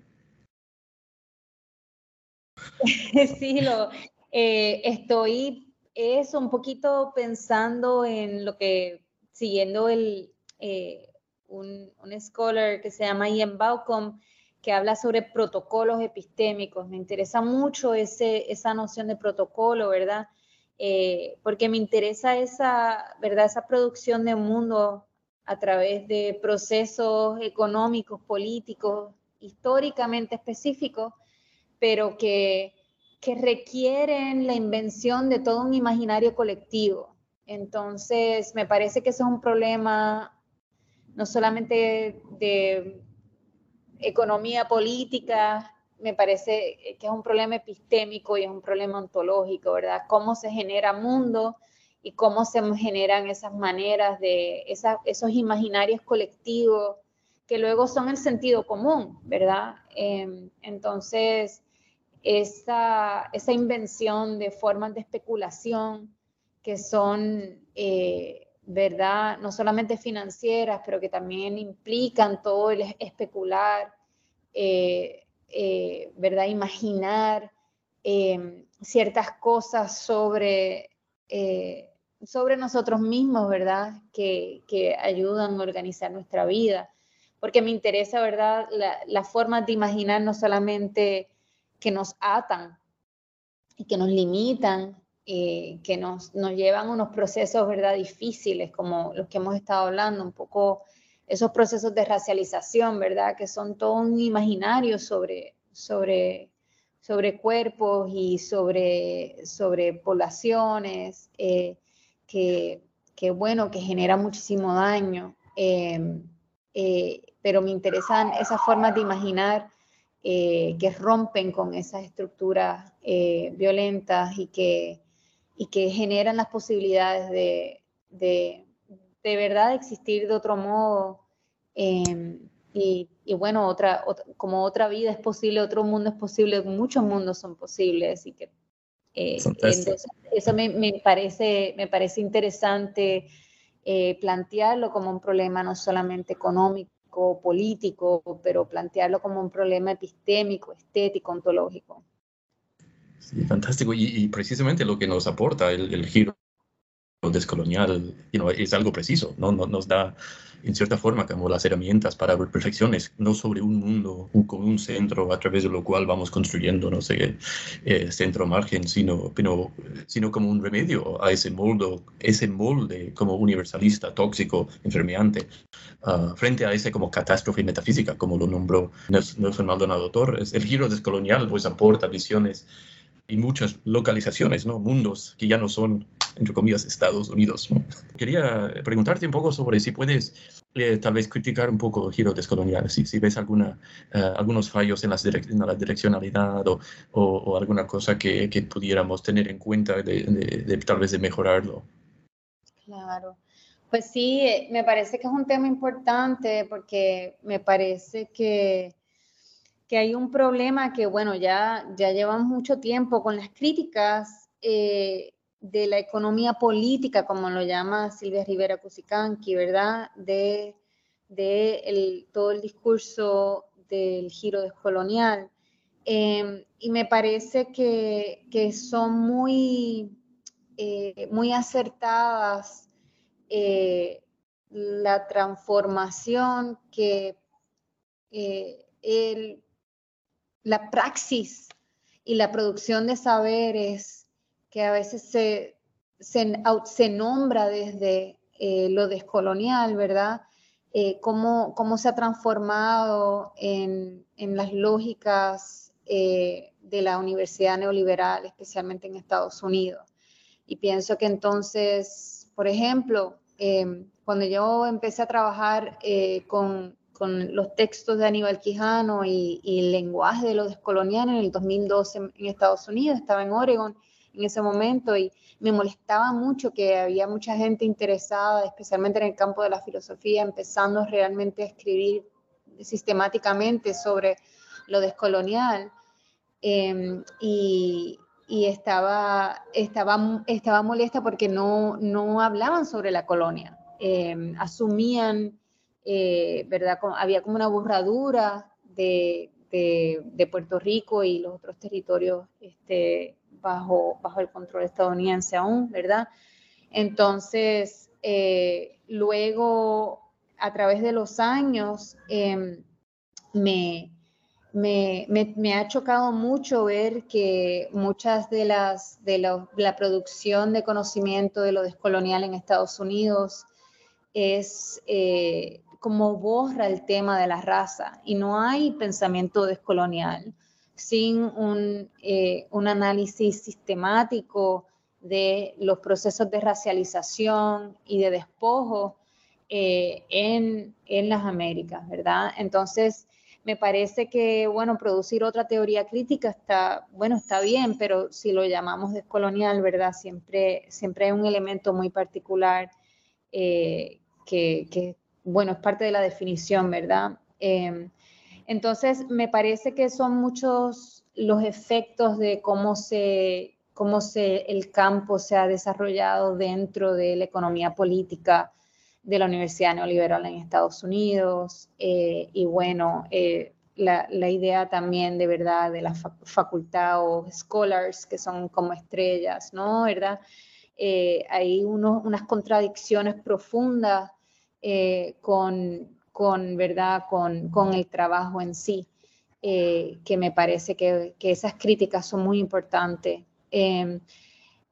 S4: (laughs)
S3: Sí, lo, eh, estoy eso un poquito pensando en lo que, siguiendo el, eh, un, un scholar que se llama Ian Baucom, que habla sobre protocolos epistémicos. Me interesa mucho ese, esa noción de protocolo, ¿verdad? Eh, porque me interesa esa, ¿verdad? esa producción de mundo a través de procesos económicos, políticos, históricamente específicos, pero que, que requieren la invención de todo un imaginario colectivo. Entonces, me parece que eso es un problema no solamente de economía política, me parece que es un problema epistémico y es un problema ontológico, ¿verdad? Cómo se genera mundo y cómo se generan esas maneras de, esos imaginarios colectivos que luego son el sentido común, ¿verdad? Em, entonces, esa, esa, invención de formas de especulación que son, eh, ¿verdad? No solamente financieras, pero que también implican todo el especular, eh, eh, ¿verdad? Imaginar eh, ciertas cosas sobre, sobre nosotros mismos, ¿verdad? Que, que, ayudan a organizar nuestra vida. Porque me interesa, ¿verdad? La, la forma de imaginar no solamente que nos atan y que nos limitan, eh, que nos, nos, llevan unos procesos, ¿verdad?, difíciles, como los que hemos estado hablando, un poco esos procesos de racialización, ¿verdad?, que son todo un imaginario sobre, sobre, sobre cuerpos y sobre, sobre poblaciones, eh, que, que, bueno, que genera muchísimo daño. Eh, eh, pero me interesan esas formas de imaginar que rompen con esas estructuras violentas y que, y que generan las posibilidades de, de, de verdad existir de otro modo. Eh, y, y, bueno, otra, otra, como otra vida es posible, otro mundo es posible, muchos mundos son posibles. Y que, eh, entonces, eso me, me, parece, me parece interesante eh, plantearlo como un problema no solamente económico, político, pero plantearlo como un problema epistémico, estético, ontológico.
S4: Sí, fantástico. Y, precisamente lo que nos aporta el giro descolonial you know, es algo preciso, ¿no? Nos, da, en cierta forma, como las herramientas para reflexiones, no sobre un mundo un, con un centro a través de lo cual vamos construyendo, no sé, eh, centro margen, sino, pero, sino como un remedio a ese molde, ese molde como universalista, tóxico, enfermeante, uh, frente a ese como catástrofe metafísica, como lo nombró Nelson Maldonado Torres. El giro descolonial pues aporta visiones y muchas localizaciones, ¿no? Mundos que ya no son, entre comillas, Estados Unidos. Quería preguntarte un poco sobre si puedes eh, tal vez criticar un poco el giro descolonial, si, si ves alguna, uh, algunos fallos en, las en la direccionalidad o, o, o, alguna cosa que, que pudiéramos tener en cuenta de, de, de tal vez de mejorarlo.
S3: Claro. Pues sí, me parece que es un tema importante porque me parece que que hay un problema que, bueno, ya, ya llevamos mucho tiempo con las críticas eh, de la economía política, como lo llama Silvia Rivera Cusicanqui, ¿verdad? De, de el, todo el discurso del giro descolonial. Em, y me parece que, que son muy, eh, muy acertadas eh, la transformación que eh, el, la praxis y la producción de saberes que a veces se, se, nombra desde lo descolonial, ¿verdad? cómo, cómo, se ha transformado en, en las lógicas eh, de la universidad neoliberal, especialmente en Estados Unidos. Y pienso que entonces, por ejemplo, em, cuando yo empecé a trabajar eh, con, con, los textos de Aníbal Quijano y, el lenguaje de lo descolonial en el 2012 en, en Estados Unidos, estaba en Oregon en ese momento y me molestaba mucho que había mucha gente interesada, especialmente en el campo de la filosofía, empezando realmente a escribir sistemáticamente sobre lo descolonial. Em, y, estaba, estaba, estaba molesta porque no, no hablaban sobre la colonia. Em, asumían, eh, ¿verdad? había como una borradura de, de, Puerto Rico y los otros territorios este, bajo, bajo el control estadounidense aún, ¿verdad? Entonces, eh, luego, a través de los años, em, me, me, me, ha chocado mucho ver que muchas de las de la, producción de conocimiento de lo descolonial en Estados Unidos es eh, como borra el tema de la raza y no hay pensamiento descolonial sin un, eh, un análisis sistemático de los procesos de racialización y de despojo eh, en, en las Américas, ¿verdad? Entonces, me parece que, bueno, producir otra teoría crítica está, bueno, está bien, pero si lo llamamos descolonial, ¿verdad? Siempre, siempre hay un elemento muy particular eh, que, bueno, es parte de la definición, ¿verdad? Em, entonces, me parece que son muchos los efectos de cómo se cómo se, el campo se ha desarrollado dentro de la economía política de la Universidad Neoliberal en Estados Unidos eh, y bueno, eh, la, la, idea también de verdad de la facultad o scholars que son como estrellas, ¿no? ¿Verdad? Eh, hay unas contradicciones profundas con, con, ¿verdad? Con, con, el trabajo en sí, que me parece que, que, esas críticas son muy importantes.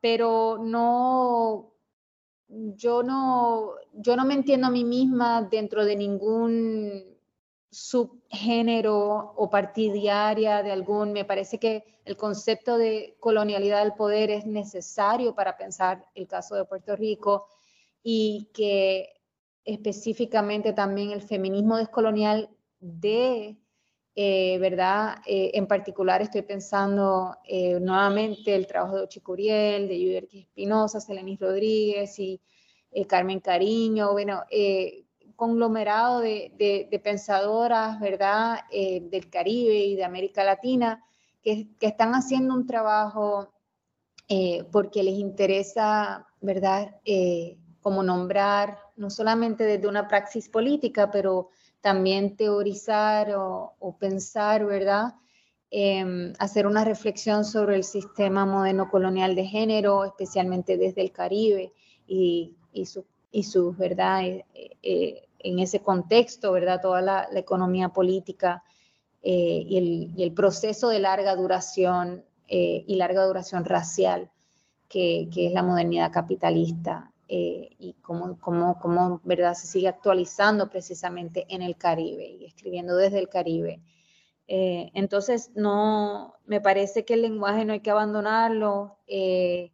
S3: pero no yo no, yo no me entiendo a mí misma dentro de ningún subgénero o partidaria de algún, me parece que el concepto de colonialidad del poder es necesario para pensar el caso de Puerto Rico y que específicamente también el feminismo descolonial de, eh, ¿verdad? Eh, en particular estoy pensando eh, nuevamente el trabajo de Ochicuriel, de Yuderquis Espinosa, Selenis Rodríguez y Carmen Cariño, bueno, conglomerado de, pensadoras, ¿verdad?, del Caribe y de América Latina, que, que están haciendo un trabajo porque les interesa, ¿verdad?, como nombrar, no solamente desde una praxis política, pero también teorizar o, pensar, ¿verdad? Em, hacer una reflexión sobre el sistema moderno colonial de género, especialmente desde el Caribe y, y su, y su, ¿verdad? Eh, eh, en ese contexto, ¿verdad? Toda la, economía política eh, y el, y, el, proceso de larga duración y larga duración racial que, que es la modernidad capitalista eh, y cómo, cómo, cómo, ¿verdad? se sigue actualizando precisamente en el Caribe y escribiendo desde el Caribe. Eh, entonces, no, me parece que el lenguaje no hay que abandonarlo, eh,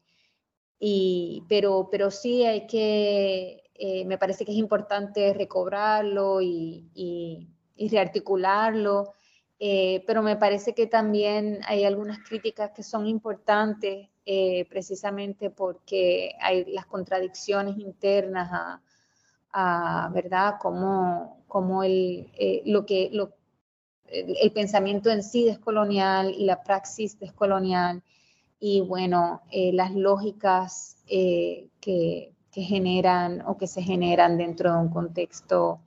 S3: y, pero, pero sí hay que, me parece que es importante recobrarlo y, y, y rearticularlo, pero me parece que también hay algunas críticas que son importantes eh, precisamente porque hay las contradicciones internas a, ¿verdad? Como, como el, eh, lo que, lo, el, pensamiento en sí descolonial y la praxis descolonial y bueno, eh, las lógicas que, que, generan o que se generan dentro de un contexto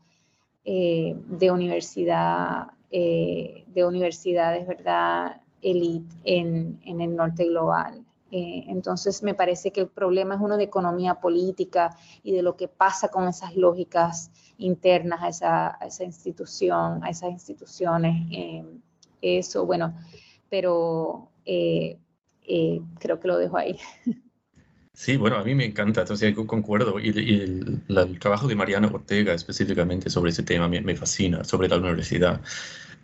S3: de universidad eh, de universidades, ¿verdad? Elite en, en el norte global. Eh, entonces, me parece que el problema es uno de economía política y de lo que pasa con esas lógicas internas a esa, a esa institución, a esas instituciones. Eh, eso, bueno, pero eh, creo que lo dejo ahí.
S4: Sí, bueno, a mí me encanta, entonces concuerdo. Y, el, trabajo de Mariana Ortega específicamente sobre ese tema me, me fascina, sobre la universidad.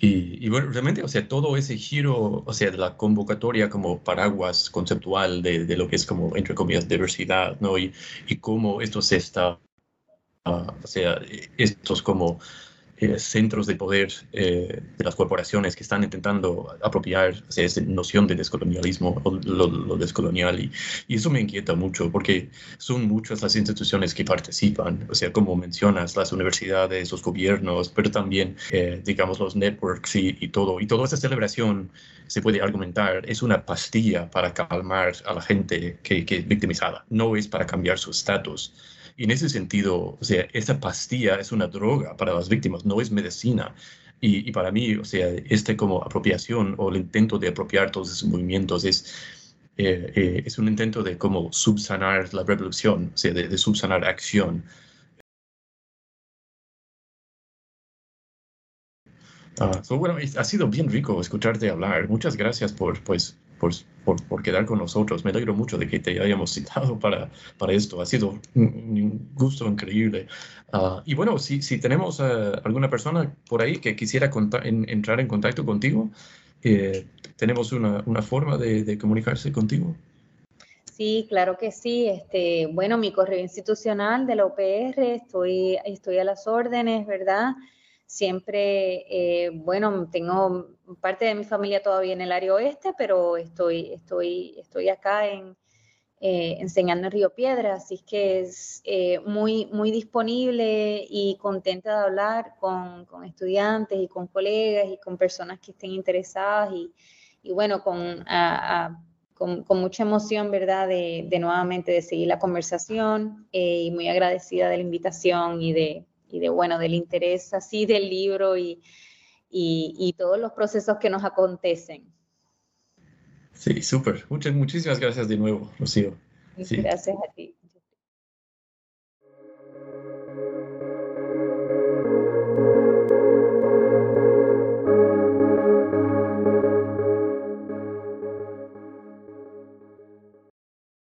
S4: Y, bueno, realmente, o sea, todo ese giro, o sea, de la convocatoria como paraguas conceptual de, lo que es como, entre comillas, diversidad, ¿no? Y, y cómo esto se está, ah, o sea, estos como eh, centros de poder eh, de las corporaciones que están intentando apropiar esa noción de descolonialismo o lo, descolonial y, eso me inquieta mucho porque son muchas las instituciones que participan, o sea, como mencionas, las universidades, los gobiernos, pero también, eh, digamos, los networks y, todo. Y toda esta celebración, se puede argumentar, es una pastilla para calmar a la gente que, que es victimizada, no es para cambiar su estatus. Y en ese sentido, o sea, esta pastilla es una droga para las víctimas, no es medicina. Y, para mí, o sea, este como apropiación o el intento de apropiar todos esos movimientos es, eh, eh, es un intento de como subsanar la revolución, o sea, de, subsanar acción. Ah, bueno, ha sido bien rico escucharte hablar. Muchas gracias por, pues, por, por, quedar con nosotros. Me alegro mucho de que te hayamos citado para, para esto. Ha sido un, gusto increíble. Ah, y bueno, si, si tenemos alguna persona por ahí que quisiera entrar en contacto contigo, eh, ¿tenemos una, una forma de, de, comunicarse contigo?
S3: Sí, claro que sí. Este, bueno, mi correo institucional de la OPR, estoy, estoy a las órdenes, ¿verdad? Siempre, eh, bueno, tengo parte de mi familia todavía en el área oeste, pero estoy, estoy, estoy acá en, eh, enseñando en Río Piedra, así que es eh, muy, muy disponible y contenta de hablar con, con, estudiantes y con colegas y con personas que estén interesadas y, y bueno, con, con, con, mucha emoción, ¿verdad?, de, de, nuevamente de seguir la conversación y muy agradecida de la invitación y de, y de, bueno, del interés así del libro y, y, todos los procesos que nos acontecen.
S4: Sí, súper. Muchas, muchísimas gracias de nuevo, Rocío.
S3: Gracias a ti.